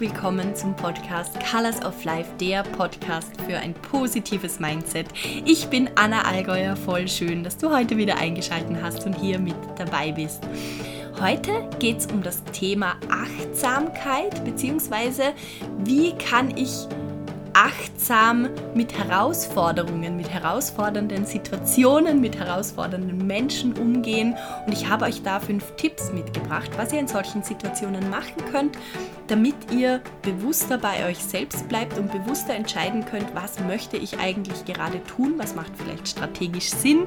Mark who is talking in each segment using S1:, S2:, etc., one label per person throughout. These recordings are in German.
S1: willkommen zum Podcast Colors of Life, der Podcast für ein positives Mindset. Ich bin Anna Allgäuer, voll schön, dass du heute wieder eingeschaltet hast und hier mit dabei bist. Heute geht es um das Thema Achtsamkeit, beziehungsweise wie kann ich achtsam mit Herausforderungen, mit herausfordernden Situationen, mit herausfordernden Menschen umgehen. Und ich habe euch da fünf Tipps mitgebracht, was ihr in solchen Situationen machen könnt, damit ihr bewusster bei euch selbst bleibt und bewusster entscheiden könnt, was möchte ich eigentlich gerade tun, was macht vielleicht strategisch Sinn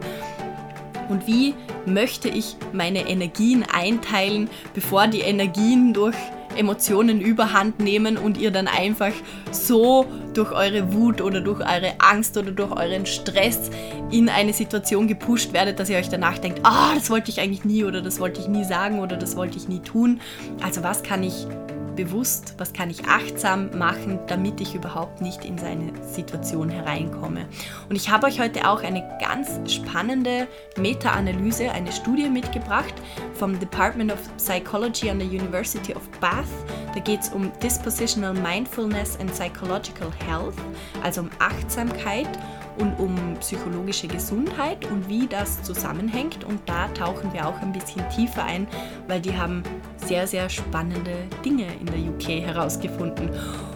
S1: und wie möchte ich meine Energien einteilen, bevor die Energien durch Emotionen überhand nehmen und ihr dann einfach so durch eure Wut oder durch eure Angst oder durch euren Stress in eine Situation gepusht werdet, dass ihr euch danach denkt, ah, oh, das wollte ich eigentlich nie oder das wollte ich nie sagen oder das wollte ich nie tun. Also was kann ich bewusst, was kann ich achtsam machen, damit ich überhaupt nicht in seine Situation hereinkomme. Und ich habe euch heute auch eine ganz spannende Meta-Analyse, eine Studie mitgebracht vom Department of Psychology an der University of Bath. Da geht es um Dispositional Mindfulness and Psychological Health, also um Achtsamkeit und um psychologische Gesundheit und wie das zusammenhängt. Und da tauchen wir auch ein bisschen tiefer ein, weil die haben sehr, sehr spannende Dinge in der UK herausgefunden.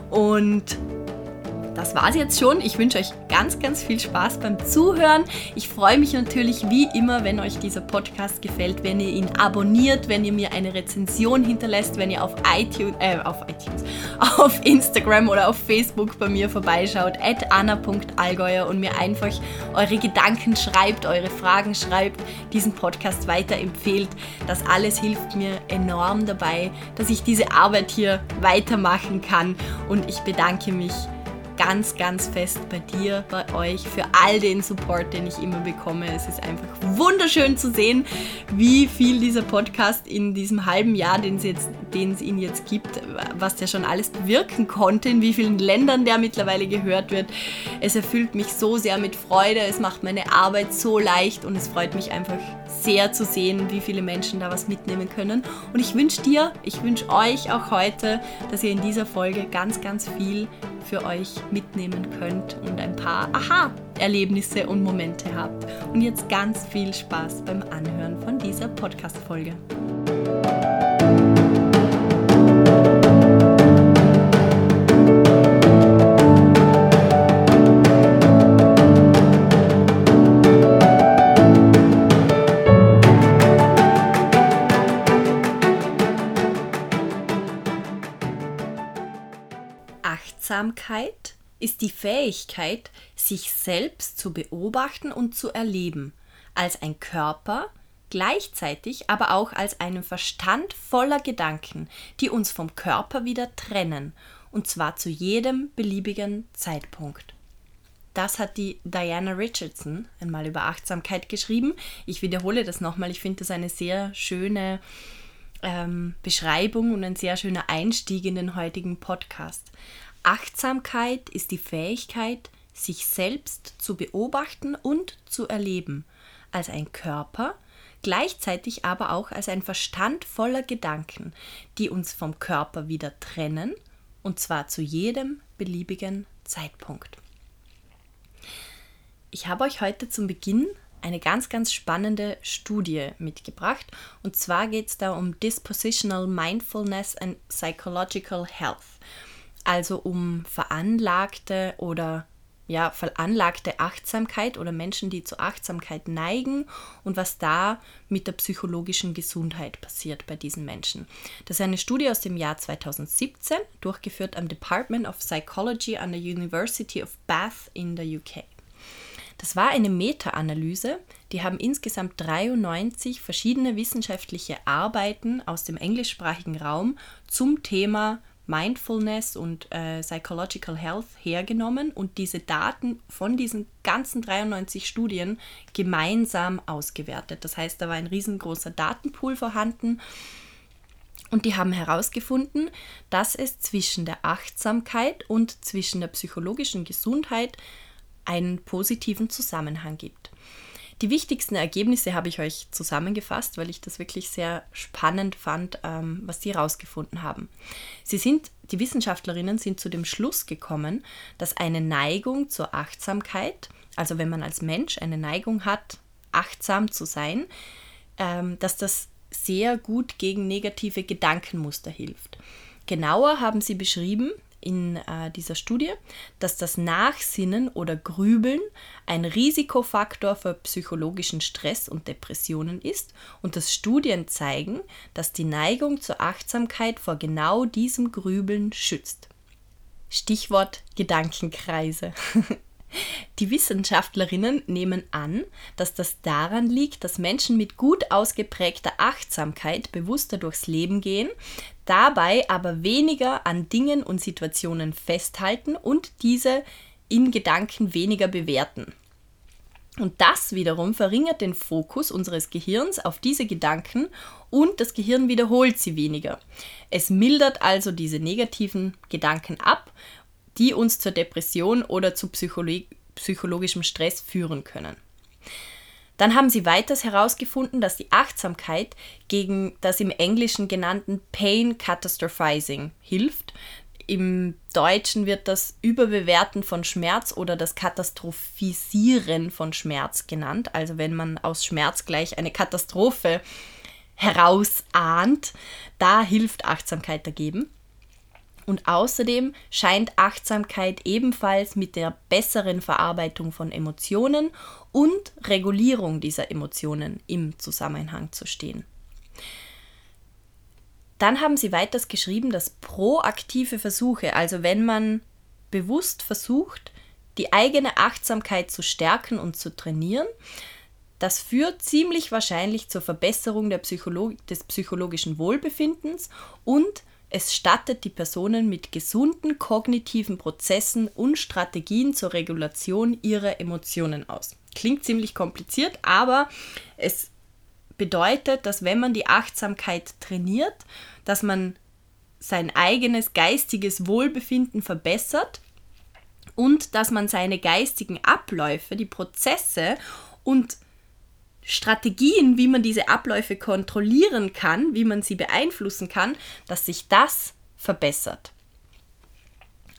S1: Und das war es jetzt schon. Ich wünsche euch ganz, ganz viel Spaß beim Zuhören. Ich freue mich natürlich wie immer, wenn euch dieser Podcast gefällt, wenn ihr ihn abonniert, wenn ihr mir eine Rezension hinterlässt, wenn ihr auf iTunes, äh, auf iTunes, auf Instagram oder auf Facebook bei mir vorbeischaut, at anna.allgäuer und mir einfach eure Gedanken schreibt, eure Fragen schreibt, diesen Podcast weiterempfehlt. Das alles hilft mir enorm dabei, dass ich diese Arbeit hier weitermachen kann und ich bedanke mich ganz, ganz fest bei dir, bei euch, für all den Support, den ich immer bekomme. Es ist einfach wunderschön zu sehen, wie viel dieser Podcast in diesem halben Jahr, den es, jetzt, den es ihn jetzt gibt, was der schon alles bewirken konnte, in wie vielen Ländern der mittlerweile gehört wird. Es erfüllt mich so sehr mit Freude, es macht meine Arbeit so leicht und es freut mich einfach sehr zu sehen, wie viele Menschen da was mitnehmen können. Und ich wünsche dir, ich wünsche euch auch heute, dass ihr in dieser Folge ganz, ganz viel für euch mitnehmen könnt und ein paar Aha-Erlebnisse und Momente habt. Und jetzt ganz viel Spaß beim Anhören von dieser Podcast-Folge. Achtsamkeit ist die Fähigkeit, sich selbst zu beobachten und zu erleben, als ein Körper, gleichzeitig aber auch als einen Verstand voller Gedanken, die uns vom Körper wieder trennen, und zwar zu jedem beliebigen Zeitpunkt. Das hat die Diana Richardson einmal über Achtsamkeit geschrieben. Ich wiederhole das nochmal, ich finde das eine sehr schöne ähm, Beschreibung und ein sehr schöner Einstieg in den heutigen Podcast. Achtsamkeit ist die Fähigkeit, sich selbst zu beobachten und zu erleben, als ein Körper, gleichzeitig aber auch als ein Verstand voller Gedanken, die uns vom Körper wieder trennen, und zwar zu jedem beliebigen Zeitpunkt. Ich habe euch heute zum Beginn eine ganz, ganz spannende Studie mitgebracht. Und zwar geht es da um Dispositional Mindfulness and Psychological Health also um veranlagte oder ja, veranlagte Achtsamkeit oder Menschen, die zur Achtsamkeit neigen und was da mit der psychologischen Gesundheit passiert bei diesen Menschen. Das ist eine Studie aus dem Jahr 2017, durchgeführt am Department of Psychology an der University of Bath in der UK. Das war eine Meta-Analyse, die haben insgesamt 93 verschiedene wissenschaftliche Arbeiten aus dem englischsprachigen Raum zum Thema Mindfulness und äh, Psychological Health hergenommen und diese Daten von diesen ganzen 93 Studien gemeinsam ausgewertet. Das heißt, da war ein riesengroßer Datenpool vorhanden und die haben herausgefunden, dass es zwischen der Achtsamkeit und zwischen der psychologischen Gesundheit einen positiven Zusammenhang gibt. Die wichtigsten Ergebnisse habe ich euch zusammengefasst, weil ich das wirklich sehr spannend fand, ähm, was sie herausgefunden haben. Sie sind, die Wissenschaftlerinnen sind zu dem Schluss gekommen, dass eine Neigung zur Achtsamkeit, also wenn man als Mensch eine Neigung hat, achtsam zu sein, ähm, dass das sehr gut gegen negative Gedankenmuster hilft. Genauer haben sie beschrieben, in äh, dieser Studie, dass das Nachsinnen oder Grübeln ein Risikofaktor für psychologischen Stress und Depressionen ist und dass Studien zeigen, dass die Neigung zur Achtsamkeit vor genau diesem Grübeln schützt. Stichwort Gedankenkreise. Die Wissenschaftlerinnen nehmen an, dass das daran liegt, dass Menschen mit gut ausgeprägter Achtsamkeit bewusster durchs Leben gehen, dabei aber weniger an Dingen und Situationen festhalten und diese in Gedanken weniger bewerten. Und das wiederum verringert den Fokus unseres Gehirns auf diese Gedanken und das Gehirn wiederholt sie weniger. Es mildert also diese negativen Gedanken ab die uns zur Depression oder zu Psycholo psychologischem Stress führen können. Dann haben sie weiters herausgefunden, dass die Achtsamkeit gegen das im Englischen genannten Pain Catastrophizing hilft. Im Deutschen wird das Überbewerten von Schmerz oder das Katastrophisieren von Schmerz genannt. Also wenn man aus Schmerz gleich eine Katastrophe herausahnt, da hilft Achtsamkeit dagegen. Und außerdem scheint Achtsamkeit ebenfalls mit der besseren Verarbeitung von Emotionen und Regulierung dieser Emotionen im Zusammenhang zu stehen. Dann haben sie weiters geschrieben, dass proaktive Versuche, also wenn man bewusst versucht, die eigene Achtsamkeit zu stärken und zu trainieren, das führt ziemlich wahrscheinlich zur Verbesserung Psycholo des psychologischen Wohlbefindens und es stattet die Personen mit gesunden kognitiven Prozessen und Strategien zur Regulation ihrer Emotionen aus. Klingt ziemlich kompliziert, aber es bedeutet, dass wenn man die Achtsamkeit trainiert, dass man sein eigenes geistiges Wohlbefinden verbessert und dass man seine geistigen Abläufe, die Prozesse und Strategien, wie man diese Abläufe kontrollieren kann, wie man sie beeinflussen kann, dass sich das verbessert.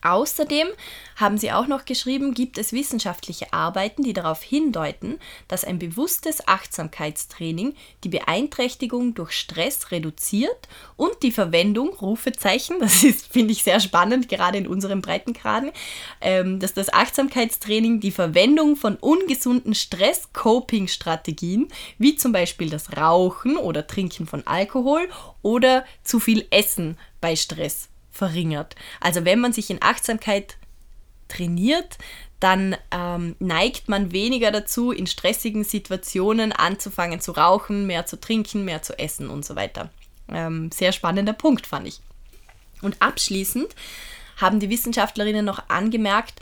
S1: Außerdem haben sie auch noch geschrieben, gibt es wissenschaftliche Arbeiten, die darauf hindeuten, dass ein bewusstes Achtsamkeitstraining die Beeinträchtigung durch Stress reduziert und die Verwendung, Rufezeichen, das ist, finde ich, sehr spannend, gerade in unserem Breitengraden, ähm, dass das Achtsamkeitstraining die Verwendung von ungesunden Stress-Coping-Strategien, wie zum Beispiel das Rauchen oder Trinken von Alkohol oder zu viel Essen bei Stress verringert. Also wenn man sich in Achtsamkeit trainiert, dann ähm, neigt man weniger dazu, in stressigen Situationen anzufangen zu rauchen, mehr zu trinken, mehr zu essen und so weiter. Ähm, sehr spannender Punkt, fand ich. Und abschließend haben die Wissenschaftlerinnen noch angemerkt,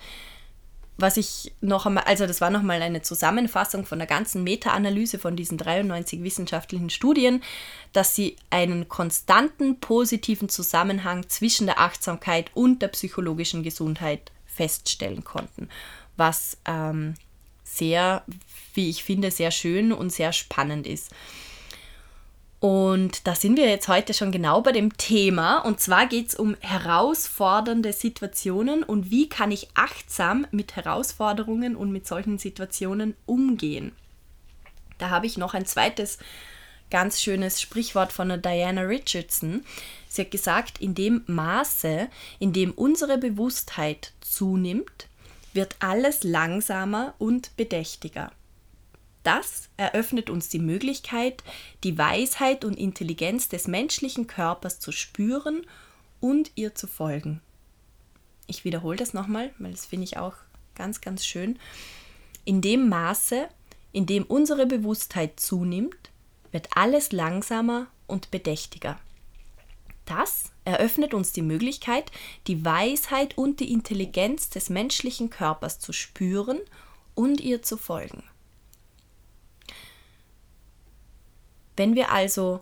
S1: was ich noch einmal, also das war nochmal eine Zusammenfassung von der ganzen Meta-Analyse von diesen 93 wissenschaftlichen Studien, dass sie einen konstanten positiven Zusammenhang zwischen der Achtsamkeit und der psychologischen Gesundheit feststellen konnten, was ähm, sehr, wie ich finde, sehr schön und sehr spannend ist. Und da sind wir jetzt heute schon genau bei dem Thema. Und zwar geht es um herausfordernde Situationen und wie kann ich achtsam mit Herausforderungen und mit solchen Situationen umgehen. Da habe ich noch ein zweites ganz schönes Sprichwort von der Diana Richardson. Sie hat gesagt, in dem Maße, in dem unsere Bewusstheit zunimmt, wird alles langsamer und bedächtiger. Das eröffnet uns die Möglichkeit, die Weisheit und Intelligenz des menschlichen Körpers zu spüren und ihr zu folgen. Ich wiederhole das nochmal, weil das finde ich auch ganz, ganz schön. In dem Maße, in dem unsere Bewusstheit zunimmt, wird alles langsamer und bedächtiger. Das eröffnet uns die Möglichkeit, die Weisheit und die Intelligenz des menschlichen Körpers zu spüren und ihr zu folgen. Wenn wir also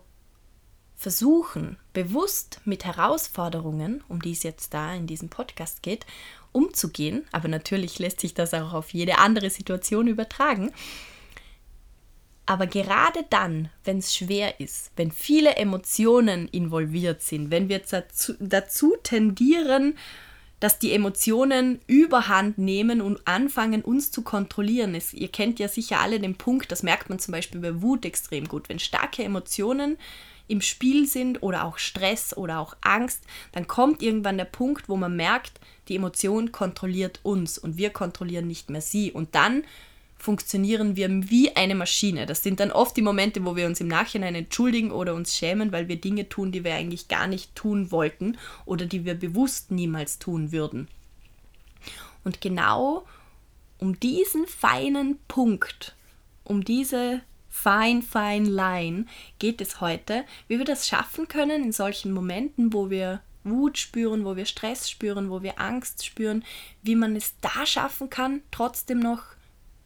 S1: versuchen, bewusst mit Herausforderungen, um die es jetzt da in diesem Podcast geht, umzugehen, aber natürlich lässt sich das auch auf jede andere Situation übertragen, Aber gerade dann, wenn es schwer ist, wenn viele Emotionen involviert sind, wenn wir dazu, dazu tendieren, dass die Emotionen überhand nehmen und anfangen, uns zu kontrollieren. Es, ihr kennt ja sicher alle den Punkt, das merkt man zum Beispiel bei Wut extrem gut. Wenn starke Emotionen im Spiel sind oder auch Stress oder auch Angst, dann kommt irgendwann der Punkt, wo man merkt, die Emotion kontrolliert uns und wir kontrollieren nicht mehr sie. Und dann funktionieren wir wie eine Maschine. Das sind dann oft die Momente, wo wir uns im Nachhinein entschuldigen oder uns schämen, weil wir Dinge tun, die wir eigentlich gar nicht tun wollten oder die wir bewusst niemals tun würden. Und genau um diesen feinen Punkt, um diese fine, fine line geht es heute, wie wir das schaffen können in solchen Momenten, wo wir Wut spüren, wo wir Stress spüren, wo wir Angst spüren, wie man es da schaffen kann, trotzdem noch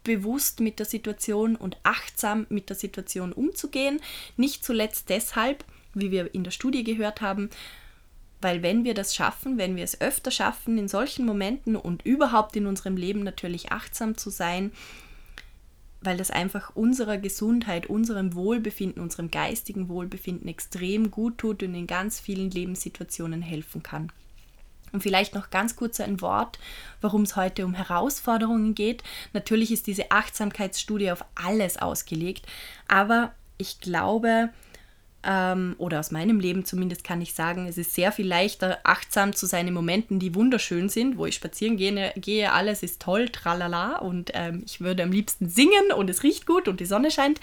S1: bewusst mit der Situation und achtsam mit der Situation umzugehen. Nicht zuletzt deshalb, wie wir in der Studie gehört haben, weil wenn wir das schaffen, wenn wir es öfter schaffen, in solchen Momenten und überhaupt in unserem Leben natürlich achtsam zu sein, weil das einfach unserer Gesundheit, unserem Wohlbefinden, unserem geistigen Wohlbefinden extrem gut tut und in ganz vielen Lebenssituationen helfen kann. Und vielleicht noch ganz kurz ein Wort, warum es heute um Herausforderungen geht. Natürlich ist diese Achtsamkeitsstudie auf alles ausgelegt, aber ich glaube, ähm, oder aus meinem Leben zumindest kann ich sagen, es ist sehr viel leichter, achtsam zu sein in Momenten, die wunderschön sind, wo ich spazieren gehe, gehe alles ist toll, tralala und ähm, ich würde am liebsten singen und es riecht gut und die Sonne scheint.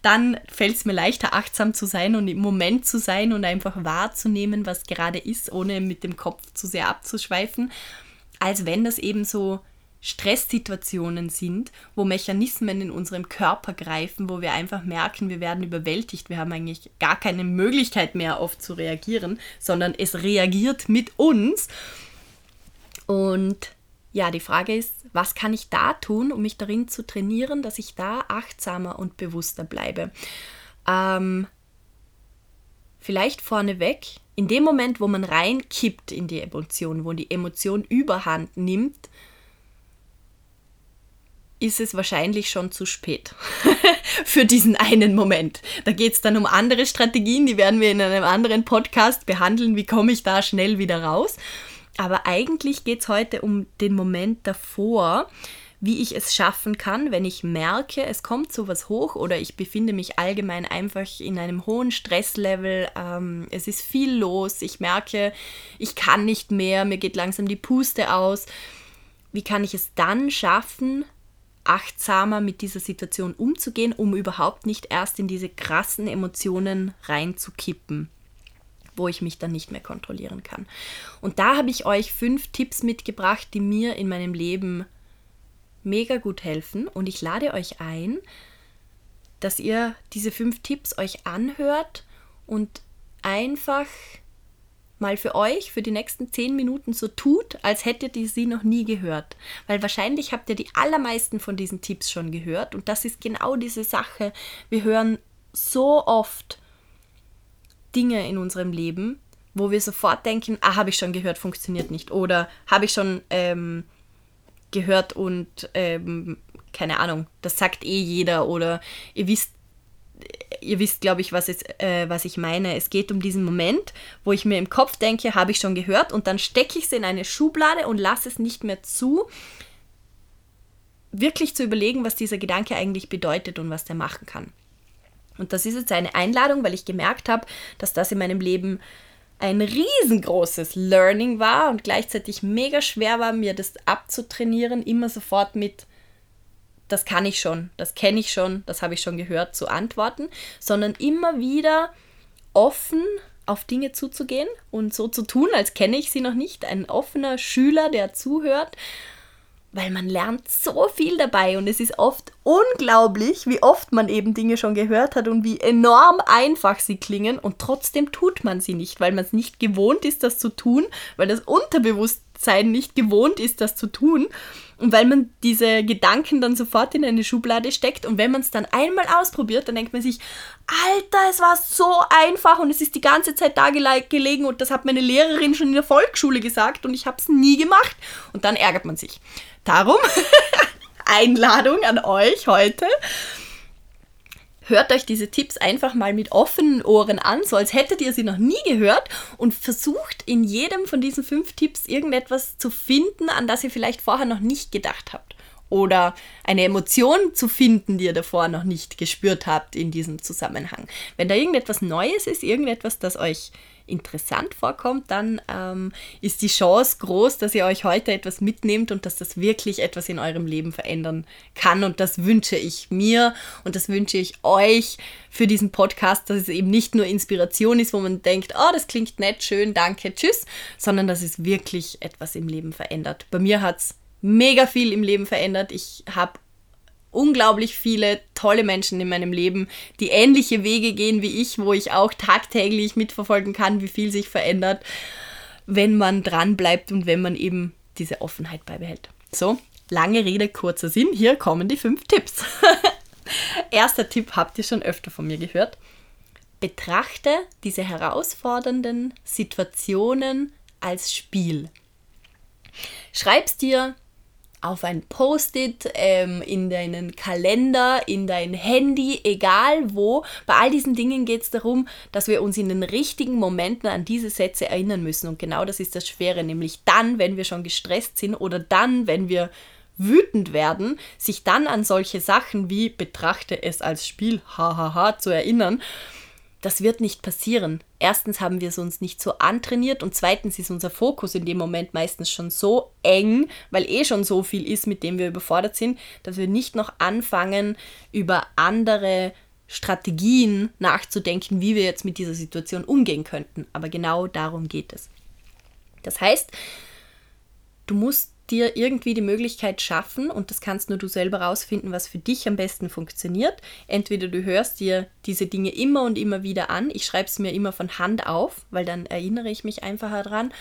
S1: Dann fällt es mir leichter, achtsam zu sein und im Moment zu sein und einfach wahrzunehmen, was gerade ist, ohne mit dem Kopf zu sehr abzuschweifen, als wenn das eben so Stresssituationen sind, wo Mechanismen in unserem Körper greifen, wo wir einfach merken, wir werden überwältigt, wir haben eigentlich gar keine Möglichkeit mehr oft zu reagieren, sondern es reagiert mit uns. Und ja, die Frage ist, was kann ich da tun, um mich darin zu trainieren, dass ich da achtsamer und bewusster bleibe? Ähm, vielleicht vorneweg, in dem Moment, wo man reinkippt in die Emotion, wo die Emotion überhand nimmt, ist es wahrscheinlich schon zu spät für diesen einen Moment. Da geht es dann um andere Strategien, die werden wir in einem anderen Podcast behandeln. Wie komme ich da schnell wieder raus? Aber eigentlich geht es heute um den Moment davor, wie ich es schaffen kann, wenn ich merke, es kommt sowas hoch oder ich befinde mich allgemein einfach in einem hohen Stresslevel, ähm, es ist viel los, ich merke, ich kann nicht mehr, mir geht langsam die Puste aus. Wie kann ich es dann schaffen, achtsamer mit dieser Situation umzugehen, um überhaupt nicht erst in diese krassen Emotionen reinzukippen wo ich mich dann nicht mehr kontrollieren kann. Und da habe ich euch fünf Tipps mitgebracht, die mir in meinem Leben mega gut helfen. Und ich lade euch ein, dass ihr diese fünf Tipps euch anhört und einfach mal für euch für die nächsten zehn Minuten so tut, als hättet ihr sie noch nie gehört. Weil wahrscheinlich habt ihr die allermeisten von diesen Tipps schon gehört und das ist genau diese Sache. Wir hören so oft Dinge in unserem Leben, wo wir sofort denken, ah, habe ich schon gehört, funktioniert nicht. Oder habe ich schon ähm, gehört und ähm, keine Ahnung, das sagt eh jeder. Oder ihr wisst ihr wisst, glaube ich, was, es, äh, was ich meine. Es geht um diesen Moment, wo ich mir im Kopf denke, habe ich schon gehört, und dann stecke ich es in eine Schublade und lasse es nicht mehr zu, wirklich zu überlegen, was dieser Gedanke eigentlich bedeutet und was der machen kann. Und das ist jetzt eine Einladung, weil ich gemerkt habe, dass das in meinem Leben ein riesengroßes Learning war und gleichzeitig mega schwer war, mir das abzutrainieren, immer sofort mit das kann ich schon, das kenne ich schon, das habe ich schon gehört, zu antworten, sondern immer wieder offen auf Dinge zuzugehen und so zu tun, als kenne ich sie noch nicht. Ein offener Schüler, der zuhört, weil man lernt so viel dabei und es ist oft unglaublich, wie oft man eben Dinge schon gehört hat und wie enorm einfach sie klingen und trotzdem tut man sie nicht, weil man es nicht gewohnt ist, das zu tun, weil das Unterbewusstsein nicht gewohnt ist, das zu tun. Und weil man diese Gedanken dann sofort in eine Schublade steckt und wenn man es dann einmal ausprobiert, dann denkt man sich, Alter, es war so einfach und es ist die ganze Zeit da gelegen und das hat meine Lehrerin schon in der Volksschule gesagt und ich habe es nie gemacht. Und dann ärgert man sich. Darum Einladung an euch heute. Hört euch diese Tipps einfach mal mit offenen Ohren an, so als hättet ihr sie noch nie gehört und versucht in jedem von diesen fünf Tipps irgendetwas zu finden, an das ihr vielleicht vorher noch nicht gedacht habt. Oder eine Emotion zu finden, die ihr davor noch nicht gespürt habt in diesem Zusammenhang. Wenn da irgendetwas Neues ist, irgendetwas, das euch interessant vorkommt, dann ähm, ist die Chance groß, dass ihr euch heute etwas mitnehmt und dass das wirklich etwas in eurem Leben verändern kann. Und das wünsche ich mir und das wünsche ich euch für diesen Podcast, dass es eben nicht nur Inspiration ist, wo man denkt, oh, das klingt nett, schön, danke, tschüss, sondern dass es wirklich etwas im Leben verändert. Bei mir hat es mega viel im Leben verändert. Ich habe unglaublich viele tolle Menschen in meinem Leben, die ähnliche Wege gehen wie ich, wo ich auch tagtäglich mitverfolgen kann, wie viel sich verändert, wenn man dran bleibt und wenn man eben diese Offenheit beibehält. So, lange Rede, kurzer Sinn. Hier kommen die fünf Tipps. Erster Tipp habt ihr schon öfter von mir gehört. Betrachte diese herausfordernden Situationen als Spiel. Schreib's dir auf ein Post-it, ähm, in deinen Kalender, in dein Handy, egal wo. Bei all diesen Dingen geht es darum, dass wir uns in den richtigen Momenten an diese Sätze erinnern müssen. Und genau das ist das Schwere, nämlich dann, wenn wir schon gestresst sind oder dann, wenn wir wütend werden, sich dann an solche Sachen wie betrachte es als Spiel, hahaha, zu erinnern das wird nicht passieren. Erstens haben wir es uns nicht so antrainiert und zweitens ist unser Fokus in dem Moment meistens schon so eng, weil eh schon so viel ist, mit dem wir überfordert sind, dass wir nicht noch anfangen, über andere Strategien nachzudenken, wie wir jetzt mit dieser Situation umgehen könnten. Aber genau darum geht es. Das heißt, du musst dir irgendwie die Möglichkeit schaffen, und das kannst nur du selber rausfinden, was für dich am besten funktioniert. Entweder du hörst dir diese Dinge immer und immer wieder an. Ich schreibe es mir immer von Hand auf, weil dann erinnere ich mich einfacher dran.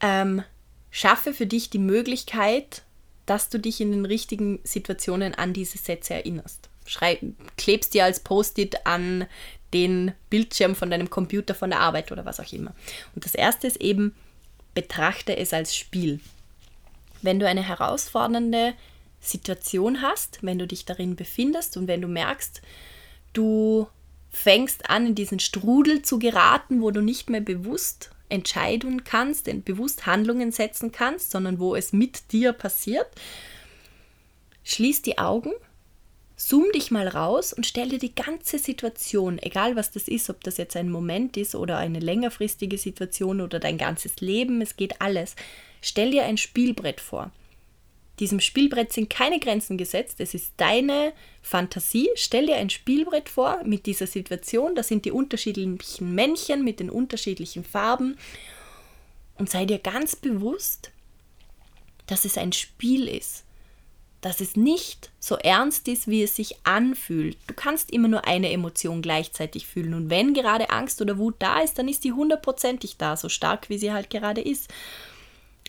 S1: Ähm, schaffe für dich die Möglichkeit, dass du dich in den richtigen Situationen an diese Sätze erinnerst. Schreib, klebst dir als Post-it an den Bildschirm von deinem Computer, von der Arbeit oder was auch immer. Und das erste ist eben, betrachte es als Spiel. Wenn du eine herausfordernde Situation hast, wenn du dich darin befindest und wenn du merkst, du fängst an, in diesen Strudel zu geraten, wo du nicht mehr bewusst entscheiden kannst, bewusst Handlungen setzen kannst, sondern wo es mit dir passiert, schließ die Augen Zoom dich mal raus und stell dir die ganze Situation, egal was das ist, ob das jetzt ein Moment ist oder eine längerfristige Situation oder dein ganzes Leben, es geht alles. Stell dir ein Spielbrett vor. Diesem Spielbrett sind keine Grenzen gesetzt, es ist deine Fantasie. Stell dir ein Spielbrett vor mit dieser Situation, da sind die unterschiedlichen Männchen mit den unterschiedlichen Farben und sei dir ganz bewusst, dass es ein Spiel ist dass es nicht so ernst ist, wie es sich anfühlt. Du kannst immer nur eine Emotion gleichzeitig fühlen. Und wenn gerade Angst oder Wut da ist, dann ist die hundertprozentig da, so stark wie sie halt gerade ist.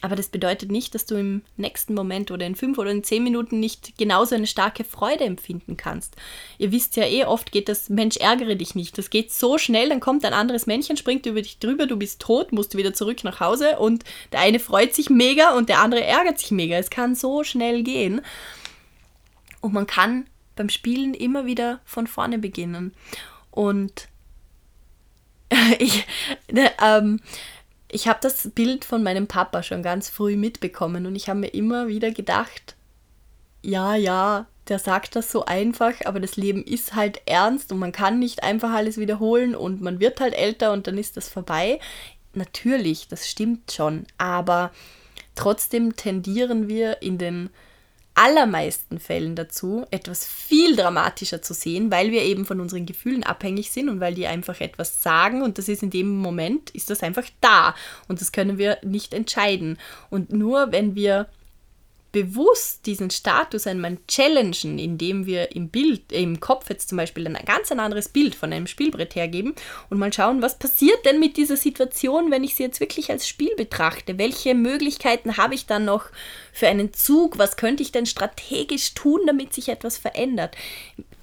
S1: Aber das bedeutet nicht, dass du im nächsten Moment oder in fünf oder in zehn Minuten nicht genauso eine starke Freude empfinden kannst. Ihr wisst ja eh, oft geht das, Mensch, ärgere dich nicht. Das geht so schnell, dann kommt ein anderes Männchen, springt über dich drüber, du bist tot, musst wieder zurück nach Hause und der eine freut sich mega und der andere ärgert sich mega. Es kann so schnell gehen. Und man kann beim Spielen immer wieder von vorne beginnen. Und ich, ne, ähm, ich habe das Bild von meinem Papa schon ganz früh mitbekommen und ich habe mir immer wieder gedacht, ja, ja, der sagt das so einfach, aber das Leben ist halt ernst und man kann nicht einfach alles wiederholen und man wird halt älter und dann ist das vorbei. Natürlich, das stimmt schon, aber trotzdem tendieren wir in den allermeisten Fällen dazu, etwas viel dramatischer zu sehen, weil wir eben von unseren Gefühlen abhängig sind und weil die einfach etwas sagen und das ist in dem Moment, ist das einfach da und das können wir nicht entscheiden. Und nur wenn wir bewusst diesen Status einmal challengen, indem wir im Bild, äh, im Kopf jetzt zum Beispiel ein ganz ein anderes Bild von einem Spielbrett hergeben und mal schauen, was passiert denn mit dieser Situation, wenn ich sie jetzt wirklich als Spiel betrachte? Welche Möglichkeiten habe ich dann noch für einen Zug? Was könnte ich denn strategisch tun, damit sich etwas verändert?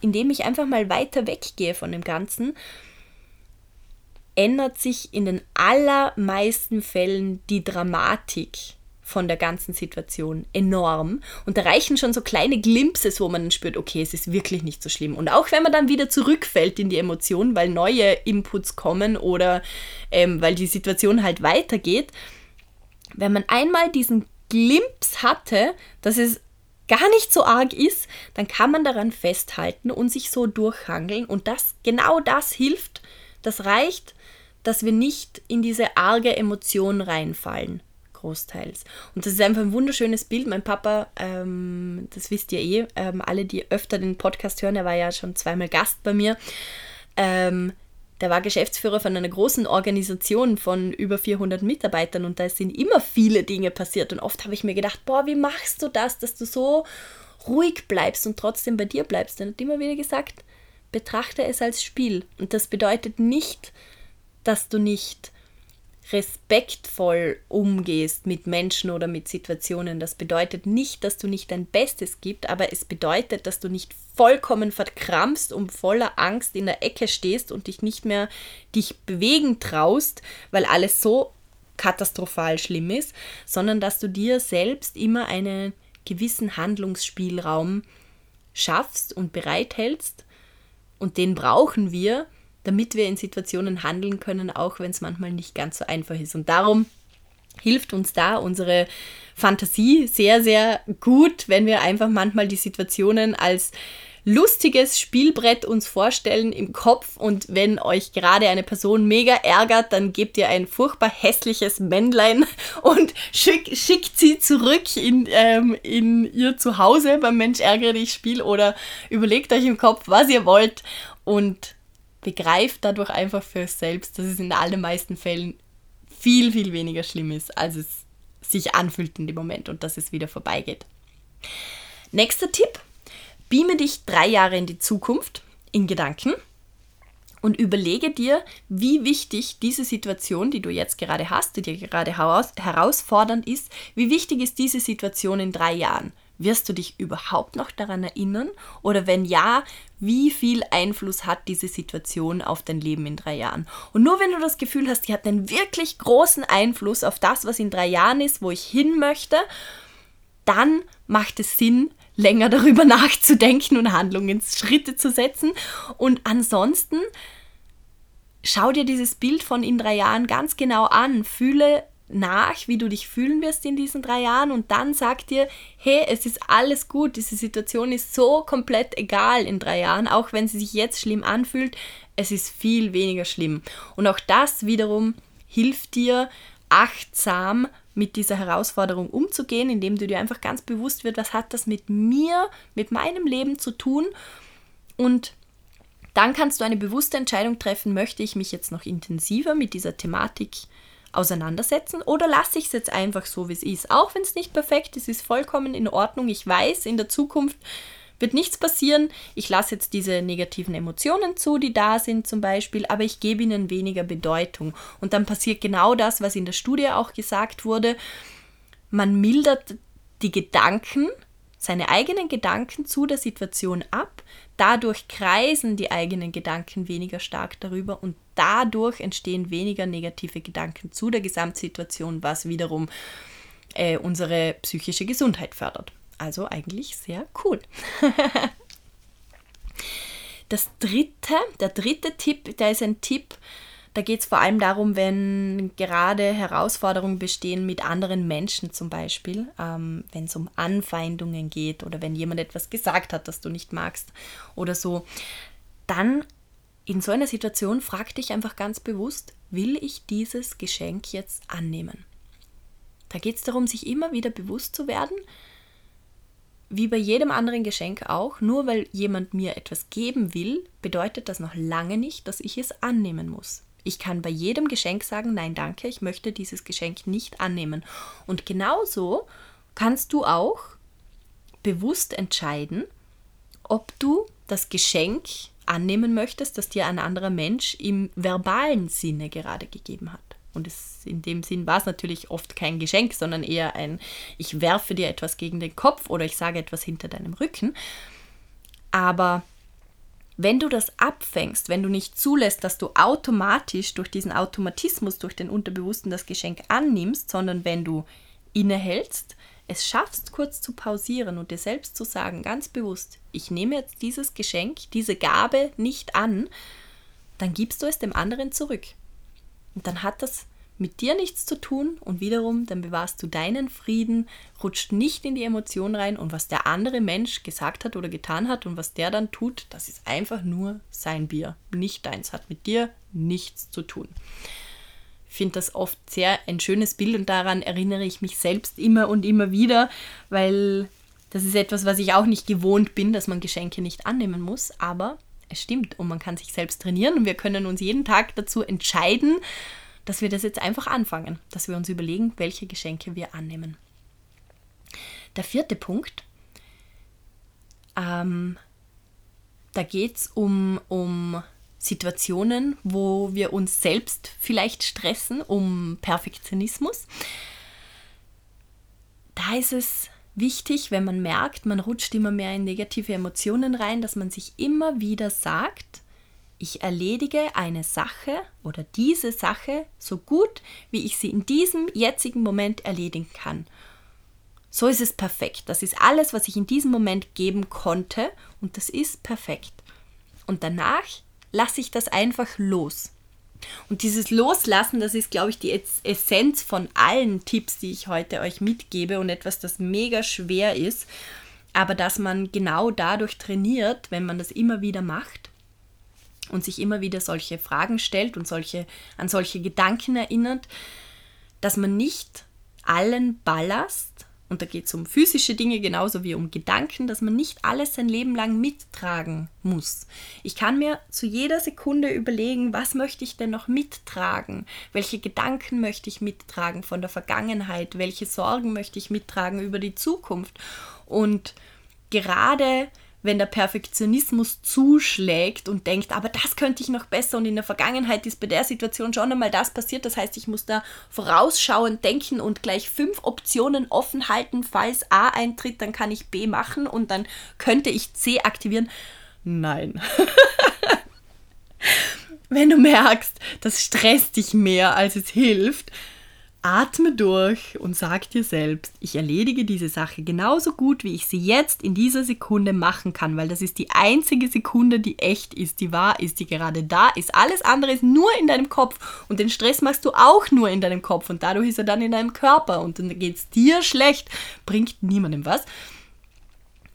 S1: Indem ich einfach mal weiter weggehe von dem Ganzen, ändert sich in den allermeisten Fällen die Dramatik von der ganzen Situation enorm. Und da reichen schon so kleine Glimpses, wo man dann spürt, okay, es ist wirklich nicht so schlimm. Und auch wenn man dann wieder zurückfällt in die Emotionen, weil neue Inputs kommen oder ähm, weil die Situation halt weitergeht, wenn man einmal diesen Glimps hatte, dass es gar nicht so arg ist, dann kann man daran festhalten und sich so durchhangeln. Und das, genau das hilft, das reicht, dass wir nicht in diese arge Emotion reinfallen großteils. Und das ist einfach ein wunderschönes Bild. Mein Papa, ähm, das wisst ihr eh, ähm, alle, die öfter den Podcast hören, er war ja schon zweimal Gast bei mir. Ähm, der war Geschäftsführer von einer großen Organisation von über 400 Mitarbeitern und da sind immer viele Dinge passiert. Und oft habe ich mir gedacht, boah, wie machst du das, dass du so ruhig bleibst und trotzdem bei dir bleibst? Er hat immer wieder gesagt, betrachte es als Spiel. Und das bedeutet nicht, dass du nicht respektvoll umgehst mit Menschen oder mit Situationen. Das bedeutet nicht, dass du nicht dein Bestes gibst, aber es bedeutet, dass du nicht vollkommen verkrampfst und voller Angst in der Ecke stehst und dich nicht mehr dich bewegen traust, weil alles so katastrophal schlimm ist, sondern dass du dir selbst immer einen gewissen Handlungsspielraum schaffst und bereithältst. Und den brauchen wir, damit wir in Situationen handeln können, auch wenn es manchmal nicht ganz so einfach ist. Und darum hilft uns da unsere Fantasie sehr, sehr gut, wenn wir einfach manchmal die Situationen als lustiges Spielbrett uns vorstellen im Kopf und wenn euch gerade eine Person mega ärgert, dann gebt ihr ein furchtbar hässliches Männlein und schick, schickt sie zurück in, ähm, in ihr Zuhause beim Mensch ärgere dich Spiel oder überlegt euch im Kopf, was ihr wollt und begreift dadurch einfach für selbst, dass es in allermeisten Fällen viel, viel weniger schlimm ist, als es sich anfühlt in dem Moment und dass es wieder vorbeigeht. Nächster Tipp, beame dich drei Jahre in die Zukunft in Gedanken und überlege dir, wie wichtig diese Situation, die du jetzt gerade hast, die dir gerade herausfordernd ist, wie wichtig ist diese Situation in drei Jahren? Wirst du dich überhaupt noch daran erinnern? Oder wenn ja, wie viel Einfluss hat diese Situation auf dein Leben in drei Jahren? Und nur wenn du das Gefühl hast, die hat einen wirklich großen Einfluss auf das, was in drei Jahren ist, wo ich hin möchte, dann macht es Sinn, länger darüber nachzudenken und Handlungsschritte zu setzen. Und ansonsten schau dir dieses Bild von in drei Jahren ganz genau an, fühle nach, wie du dich fühlen wirst in diesen drei Jahren und dann sag dir, hey, es ist alles gut, diese Situation ist so komplett egal in drei Jahren, auch wenn sie sich jetzt schlimm anfühlt, es ist viel weniger schlimm. Und auch das wiederum hilft dir, achtsam mit dieser Herausforderung umzugehen, indem du dir einfach ganz bewusst wird, was hat das mit mir, mit meinem Leben zu tun und dann kannst du eine bewusste Entscheidung treffen, möchte ich mich jetzt noch intensiver mit dieser Thematik auseinandersetzen oder lasse ich es jetzt einfach so, wie es ist. Auch wenn es nicht perfekt ist, ist vollkommen in Ordnung. Ich weiß, in der Zukunft wird nichts passieren. Ich lasse jetzt diese negativen Emotionen zu, die da sind zum Beispiel, aber ich gebe ihnen weniger Bedeutung. Und dann passiert genau das, was in der Studie auch gesagt wurde. Man mildert die Gedanken, seine eigenen Gedanken zu der Situation ab. Dadurch kreisen die eigenen Gedanken weniger stark darüber und dadurch entstehen weniger negative Gedanken zu der Gesamtsituation, was wiederum äh, unsere psychische Gesundheit fördert. Also eigentlich sehr cool. das dritte, der dritte Tipp, der ist ein Tipp, da geht es vor allem darum, wenn gerade Herausforderungen bestehen mit anderen Menschen zum Beispiel, ähm, wenn es um Anfeindungen geht oder wenn jemand etwas gesagt hat, das du nicht magst oder so, dann in so einer Situation frag dich einfach ganz bewusst, will ich dieses Geschenk jetzt annehmen? Da geht es darum, sich immer wieder bewusst zu werden, wie bei jedem anderen Geschenk auch, nur weil jemand mir etwas geben will, bedeutet das noch lange nicht, dass ich es annehmen muss. Ich kann bei jedem Geschenk sagen, nein, danke, ich möchte dieses Geschenk nicht annehmen. Und genauso kannst du auch bewusst entscheiden, ob du das Geschenk annehmen möchtest, das dir ein anderer Mensch im verbalen Sinne gerade gegeben hat. Und es, in dem Sinn war es natürlich oft kein Geschenk, sondern eher ein, ich werfe dir etwas gegen den Kopf oder ich sage etwas hinter deinem Rücken. Aber wenn du das abfängst, wenn du nicht zulässt, dass du automatisch durch diesen Automatismus, durch den Unterbewussten das Geschenk annimmst, sondern wenn du innehältst, es schaffst, kurz zu pausieren und dir selbst zu sagen, ganz bewusst, ich nehme jetzt dieses Geschenk, diese Gabe nicht an, dann gibst du es dem anderen zurück. Und dann hat das mit dir nichts zu tun und wiederum, dann bewahrst du deinen Frieden, rutscht nicht in die Emotion rein und was der andere Mensch gesagt hat oder getan hat und was der dann tut, das ist einfach nur sein Bier, nicht deins, hat mit dir nichts zu tun. Finde das oft sehr ein schönes Bild und daran erinnere ich mich selbst immer und immer wieder, weil das ist etwas, was ich auch nicht gewohnt bin, dass man Geschenke nicht annehmen muss, aber es stimmt und man kann sich selbst trainieren und wir können uns jeden Tag dazu entscheiden, dass wir das jetzt einfach anfangen, dass wir uns überlegen, welche Geschenke wir annehmen. Der vierte Punkt, ähm, da geht es um, um Situationen, wo wir uns selbst vielleicht stressen, um Perfektionismus. Da ist es wichtig, wenn man merkt, man rutscht immer mehr in negative Emotionen rein, dass man sich immer wieder sagt, ich erledige eine Sache oder diese Sache so gut, wie ich sie in diesem jetzigen Moment erledigen kann. So ist es perfekt. Das ist alles, was ich in diesem Moment geben konnte und das ist perfekt. Und danach lasse ich das einfach los. Und dieses Loslassen, das ist, glaube ich, die Essenz von allen Tipps, die ich heute euch mitgebe und etwas, das mega schwer ist, aber dass man genau dadurch trainiert, wenn man das immer wieder macht, und sich immer wieder solche Fragen stellt und solche, an solche Gedanken erinnert, dass man nicht allen Ballast, und da geht es um physische Dinge genauso wie um Gedanken, dass man nicht alles sein Leben lang mittragen muss. Ich kann mir zu jeder Sekunde überlegen, was möchte ich denn noch mittragen? Welche Gedanken möchte ich mittragen von der Vergangenheit? Welche Sorgen möchte ich mittragen über die Zukunft? Und gerade wenn der Perfektionismus zuschlägt und denkt, aber das könnte ich noch besser und in der Vergangenheit ist bei der Situation schon einmal das passiert. Das heißt, ich muss da vorausschauend denken und gleich fünf Optionen offen halten. Falls A eintritt, dann kann ich B machen und dann könnte ich C aktivieren. Nein. wenn du merkst, das stresst dich mehr, als es hilft, Atme durch und sag dir selbst, ich erledige diese Sache genauso gut, wie ich sie jetzt in dieser Sekunde machen kann, weil das ist die einzige Sekunde, die echt ist, die wahr ist, die gerade da ist. Alles andere ist nur in deinem Kopf und den Stress machst du auch nur in deinem Kopf und dadurch ist er dann in deinem Körper und dann geht es dir schlecht, bringt niemandem was.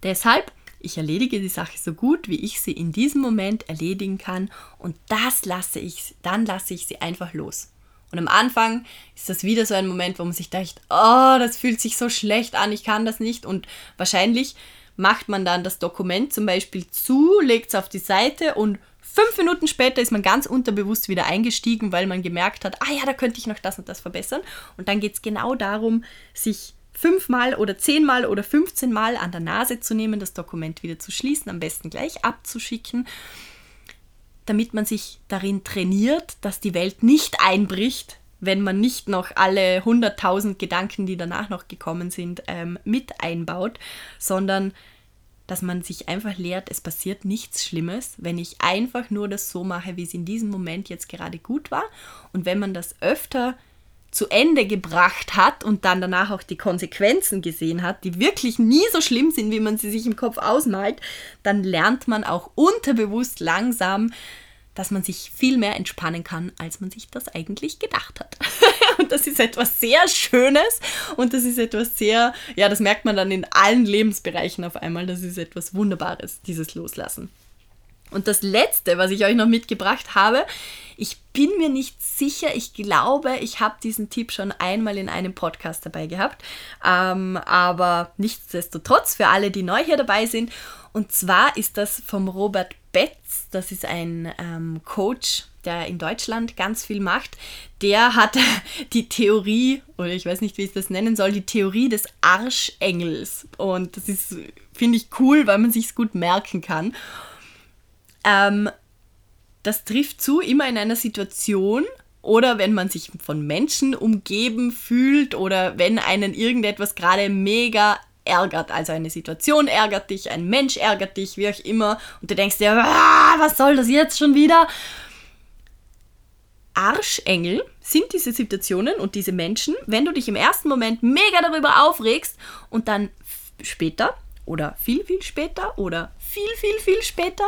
S1: Deshalb, ich erledige die Sache so gut, wie ich sie in diesem Moment erledigen kann und das lasse ich, dann lasse ich sie einfach los. Und am Anfang ist das wieder so ein Moment, wo man sich denkt, oh, das fühlt sich so schlecht an, ich kann das nicht. Und wahrscheinlich macht man dann das Dokument zum Beispiel zu, legt es auf die Seite und fünf Minuten später ist man ganz unterbewusst wieder eingestiegen, weil man gemerkt hat, ah ja, da könnte ich noch das und das verbessern. Und dann geht es genau darum, sich fünfmal oder zehnmal oder 15 Mal an der Nase zu nehmen, das Dokument wieder zu schließen, am besten gleich abzuschicken damit man sich darin trainiert, dass die Welt nicht einbricht, wenn man nicht noch alle 100.000 Gedanken, die danach noch gekommen sind, ähm, mit einbaut, sondern dass man sich einfach lehrt, es passiert nichts Schlimmes, wenn ich einfach nur das so mache, wie es in diesem Moment jetzt gerade gut war. Und wenn man das öfter zu Ende gebracht hat und dann danach auch die Konsequenzen gesehen hat, die wirklich nie so schlimm sind, wie man sie sich im Kopf ausmalt, dann lernt man auch unterbewusst langsam, dass man sich viel mehr entspannen kann, als man sich das eigentlich gedacht hat. und das ist etwas sehr Schönes und das ist etwas sehr, ja, das merkt man dann in allen Lebensbereichen auf einmal, das ist etwas Wunderbares, dieses Loslassen. Und das Letzte, was ich euch noch mitgebracht habe, ich bin mir nicht sicher, ich glaube, ich habe diesen Tipp schon einmal in einem Podcast dabei gehabt, ähm, aber nichtsdestotrotz für alle, die neu hier dabei sind. Und zwar ist das vom Robert Betz, das ist ein ähm, Coach, der in Deutschland ganz viel macht. Der hat die Theorie, oder ich weiß nicht, wie ich das nennen soll, die Theorie des Arschengels. Und das ist, finde ich, cool, weil man sich es gut merken kann. Ähm, das trifft zu immer in einer Situation oder wenn man sich von Menschen umgeben fühlt oder wenn einen irgendetwas gerade mega ärgert. Also eine Situation ärgert dich, ein Mensch ärgert dich, wie auch immer. Und du denkst dir, ah, was soll das jetzt schon wieder? Arschengel sind diese Situationen und diese Menschen, wenn du dich im ersten Moment mega darüber aufregst und dann später oder viel, viel später oder viel, viel, viel später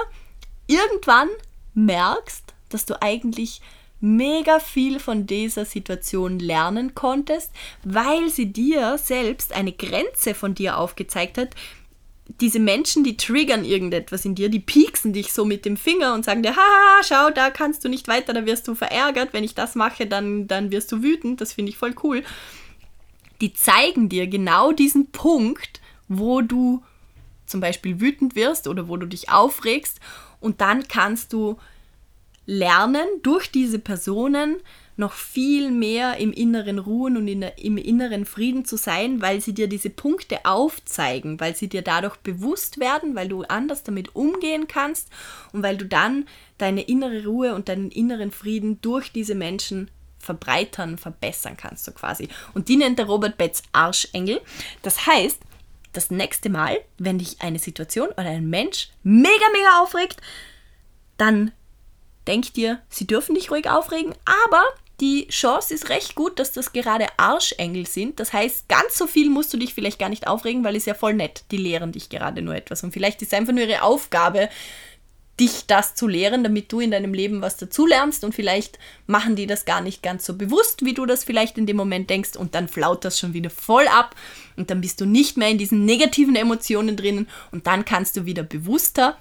S1: irgendwann merkst, dass du eigentlich mega viel von dieser Situation lernen konntest, weil sie dir selbst eine Grenze von dir aufgezeigt hat. Diese Menschen, die triggern irgendetwas in dir, die pieksen dich so mit dem Finger und sagen dir, haha, schau, da kannst du nicht weiter, da wirst du verärgert, wenn ich das mache, dann, dann wirst du wütend, das finde ich voll cool. Die zeigen dir genau diesen Punkt, wo du zum Beispiel wütend wirst oder wo du dich aufregst und dann kannst du lernen, durch diese Personen noch viel mehr im inneren Ruhen und in der, im inneren Frieden zu sein, weil sie dir diese Punkte aufzeigen, weil sie dir dadurch bewusst werden, weil du anders damit umgehen kannst und weil du dann deine innere Ruhe und deinen inneren Frieden durch diese Menschen verbreitern, verbessern kannst, so quasi. Und die nennt der Robert Betz Arschengel. Das heißt, das nächste Mal, wenn dich eine Situation oder ein Mensch mega, mega aufregt, dann denk dir, sie dürfen dich ruhig aufregen, aber die Chance ist recht gut, dass das gerade Arschengel sind. Das heißt, ganz so viel musst du dich vielleicht gar nicht aufregen, weil es ja voll nett. Die lehren dich gerade nur etwas. Und vielleicht ist es einfach nur ihre Aufgabe, dich das zu lehren, damit du in deinem Leben was dazulernst und vielleicht machen die das gar nicht ganz so bewusst, wie du das vielleicht in dem Moment denkst. Und dann flaut das schon wieder voll ab. Und dann bist du nicht mehr in diesen negativen Emotionen drinnen. Und dann kannst du wieder bewusster,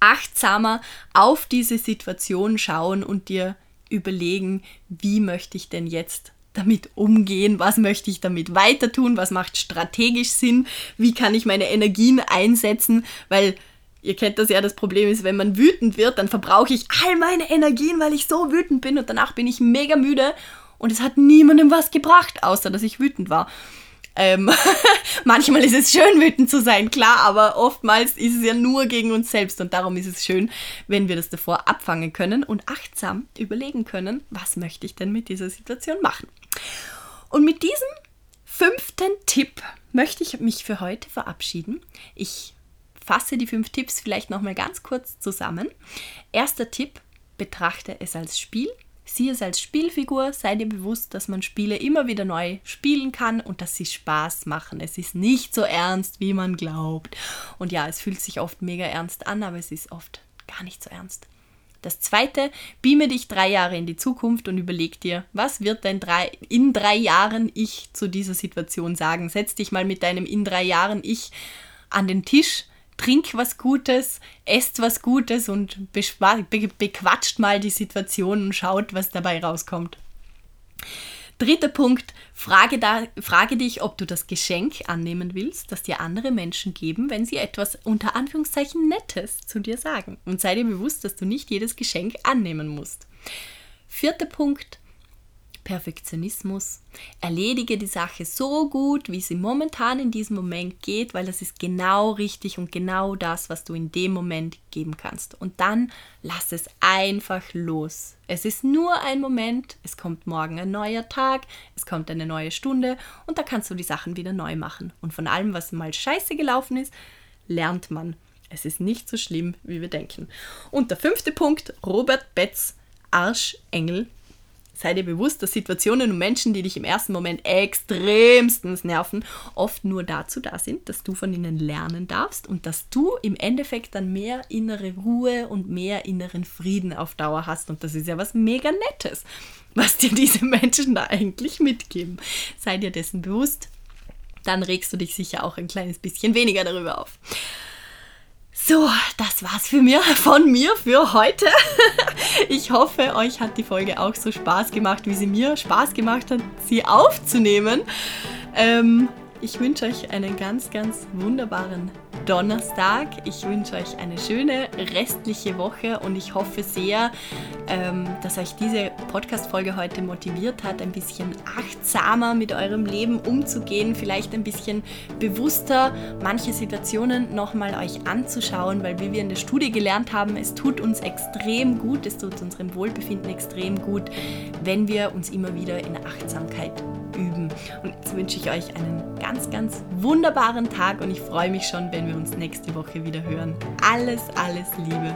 S1: achtsamer auf diese Situation schauen und dir überlegen, wie möchte ich denn jetzt damit umgehen, was möchte ich damit weiter tun, was macht strategisch Sinn, wie kann ich meine Energien einsetzen, weil Ihr kennt das ja, das Problem ist, wenn man wütend wird, dann verbrauche ich all meine Energien, weil ich so wütend bin und danach bin ich mega müde und es hat niemandem was gebracht, außer dass ich wütend war. Ähm, manchmal ist es schön, wütend zu sein, klar, aber oftmals ist es ja nur gegen uns selbst und darum ist es schön, wenn wir das davor abfangen können und achtsam überlegen können, was möchte ich denn mit dieser Situation machen. Und mit diesem fünften Tipp möchte ich mich für heute verabschieden. Ich fasse die fünf Tipps vielleicht nochmal ganz kurz zusammen. Erster Tipp, betrachte es als Spiel. Sieh es als Spielfigur, sei dir bewusst, dass man Spiele immer wieder neu spielen kann und dass sie Spaß machen. Es ist nicht so ernst, wie man glaubt. Und ja, es fühlt sich oft mega ernst an, aber es ist oft gar nicht so ernst. Das zweite, beame dich drei Jahre in die Zukunft und überleg dir, was wird denn drei, in drei Jahren ich zu dieser Situation sagen? Setz dich mal mit deinem in drei Jahren ich an den Tisch trink was Gutes, esst was Gutes und bequatscht mal die Situation und schaut, was dabei rauskommt. Dritter Punkt, frage, da, frage dich, ob du das Geschenk annehmen willst, das dir andere Menschen geben, wenn sie etwas unter Anführungszeichen Nettes zu dir sagen. Und sei dir bewusst, dass du nicht jedes Geschenk annehmen musst. Vierter Punkt, Perfektionismus. Erledige die Sache so gut, wie sie momentan in diesem Moment geht, weil das ist genau richtig und genau das, was du in dem Moment geben kannst. Und dann lass es einfach los. Es ist nur ein Moment, es kommt morgen ein neuer Tag, es kommt eine neue Stunde und da kannst du die Sachen wieder neu machen. Und von allem, was mal scheiße gelaufen ist, lernt man. Es ist nicht so schlimm, wie wir denken. Und der fünfte Punkt, Robert Betz, Arschengel sei dir bewusst, dass Situationen und Menschen, die dich im ersten Moment extremstens nerven, oft nur dazu da sind, dass du von ihnen lernen darfst und dass du im Endeffekt dann mehr innere Ruhe und mehr inneren Frieden auf Dauer hast. Und das ist ja was mega Nettes, was dir diese Menschen da eigentlich mitgeben. Sei dir dessen bewusst, dann regst du dich sicher auch ein kleines bisschen weniger darüber auf. So, das war's für mir, von mir für heute. Ich hoffe, euch hat die Folge auch so Spaß gemacht, wie sie mir Spaß gemacht hat, sie aufzunehmen. Ähm, ich wünsche euch einen ganz, ganz wunderbaren Donnerstag. Ich wünsche euch eine schöne restliche Woche und ich hoffe sehr, ähm, dass euch diese Podcast-Folge heute motiviert hat, ein bisschen achtsamer mit eurem Leben umzugehen, vielleicht ein bisschen bewusster manche Situationen nochmal euch anzuschauen, weil wie wir in der Studie gelernt haben, es tut uns extrem gut, es tut unserem Wohlbefinden extrem gut, wenn wir uns immer wieder in Achtsamkeit üben. Und jetzt wünsche ich euch einen ganz, ganz wunderbaren Tag und ich freue mich schon, wenn wir uns nächste Woche wieder hören. Alles, alles Liebe.